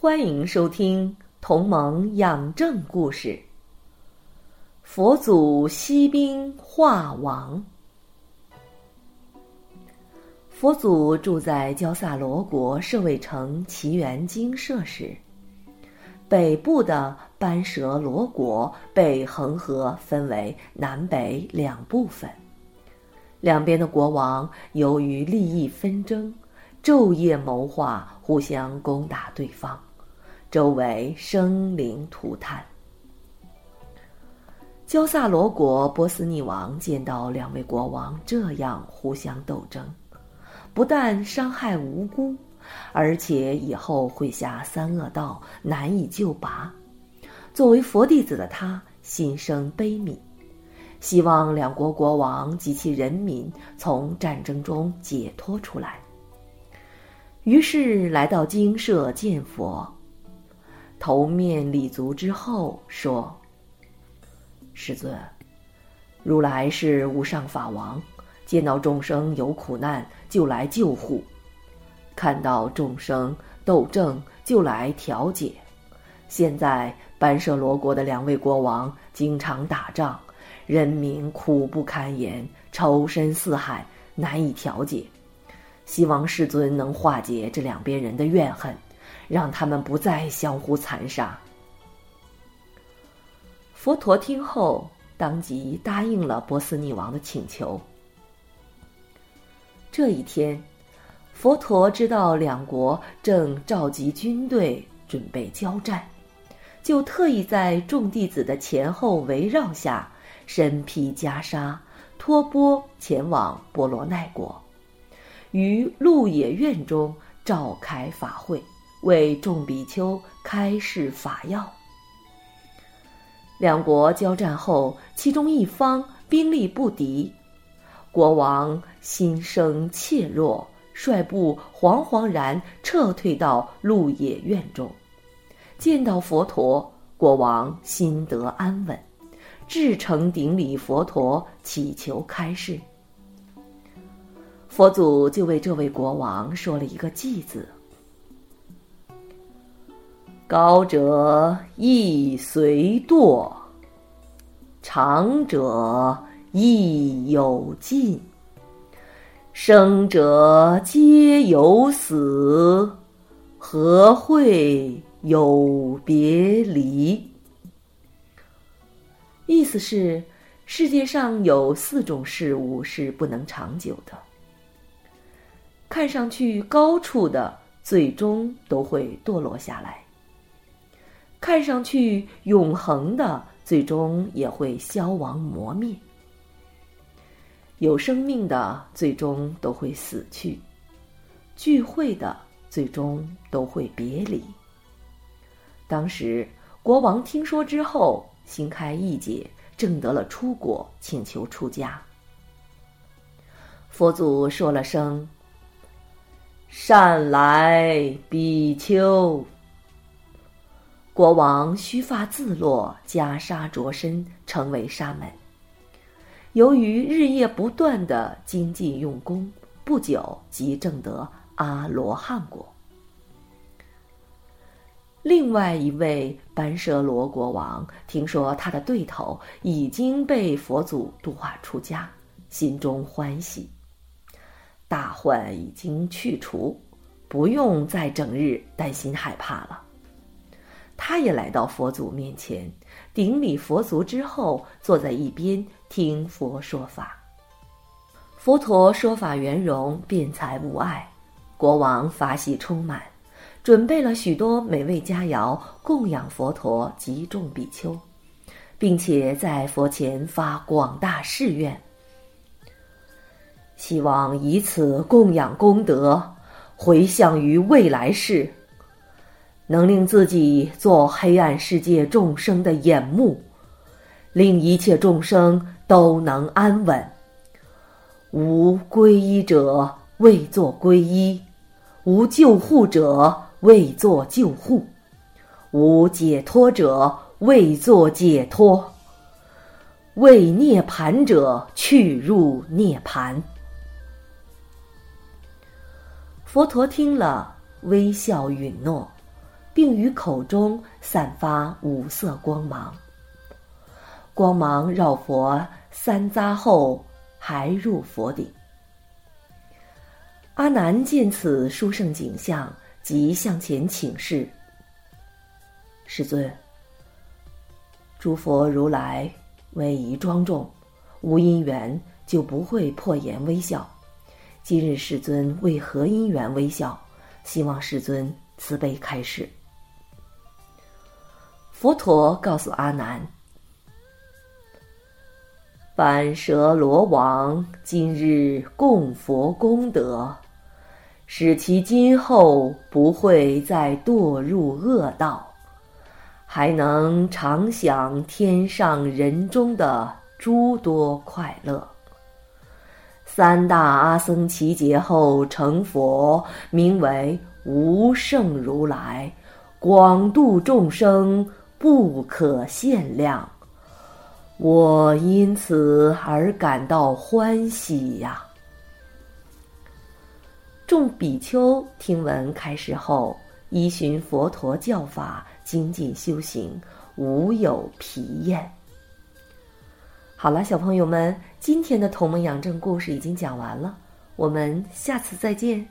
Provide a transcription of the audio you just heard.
欢迎收听《同盟养正故事》。佛祖西兵化王。佛祖住在焦萨罗国舍卫城奇园精舍时，北部的班舍罗国被恒河分为南北两部分，两边的国王由于利益纷争，昼夜谋划，互相攻打对方。周围生灵涂炭。焦萨罗国波斯匿王见到两位国王这样互相斗争，不但伤害无辜，而且以后会下三恶道，难以救拔。作为佛弟子的他，心生悲悯，希望两国国王及其人民从战争中解脱出来。于是来到精舍见佛。头面礼足之后，说：“师尊，如来是无上法王，见到众生有苦难就来救护，看到众生斗争就来调解。现在班舍罗国的两位国王经常打仗，人民苦不堪言，仇深似海，难以调解。希望世尊能化解这两边人的怨恨。”让他们不再相互残杀。佛陀听后，当即答应了波斯匿王的请求。这一天，佛陀知道两国正召集军队准备交战，就特意在众弟子的前后围绕下，身披袈裟，托钵前往波罗奈国，于鹿野苑中召开法会。为众比丘开示法要。两国交战后，其中一方兵力不敌，国王心生怯弱，率部惶惶然撤退到鹿野苑中。见到佛陀，国王心得安稳，至诚顶礼佛陀，祈求开示。佛祖就为这位国王说了一个“偈”字。高者亦随堕，长者亦有尽，生者皆有死，何会有别离？意思是，世界上有四种事物是不能长久的。看上去高处的，最终都会堕落下来。看上去永恒的，最终也会消亡磨灭；有生命的，最终都会死去；聚会的，最终都会别离。当时国王听说之后，心开意解，正得了出国，请求出家。佛祖说了声：“善来，比丘。”国王须发自落，袈裟着身，成为沙门。由于日夜不断的精进用功，不久即证得阿罗汉果。另外一位班舍罗国王听说他的对头已经被佛祖度化出家，心中欢喜，大患已经去除，不用再整日担心害怕了。他也来到佛祖面前，顶礼佛足之后，坐在一边听佛说法。佛陀说法圆融，辩才无碍，国王法喜充满，准备了许多美味佳肴供养佛陀及众比丘，并且在佛前发广大誓愿，希望以此供养功德，回向于未来世。能令自己做黑暗世界众生的眼目，令一切众生都能安稳。无皈依者未作皈依，无救护者未作救护，无解脱者未作解脱，为涅盘者去入涅盘。佛陀听了，微笑允诺。并于口中散发五色光芒，光芒绕佛三匝后，还入佛顶。阿难见此殊胜景象，即向前请示：“世尊，诸佛如来威仪庄重，无因缘就不会破颜微笑。今日世尊为何因缘微笑？希望世尊慈悲开示。”佛陀告诉阿难：“凡蛇罗王今日供佛功德，使其今后不会再堕入恶道，还能常享天上人中的诸多快乐。三大阿僧祇劫后成佛，名为无胜如来，广度众生。”不可限量，我因此而感到欢喜呀。众比丘听闻开示后，依循佛陀教法精进修行，无有疲厌。好了，小朋友们，今天的同盟养正故事已经讲完了，我们下次再见。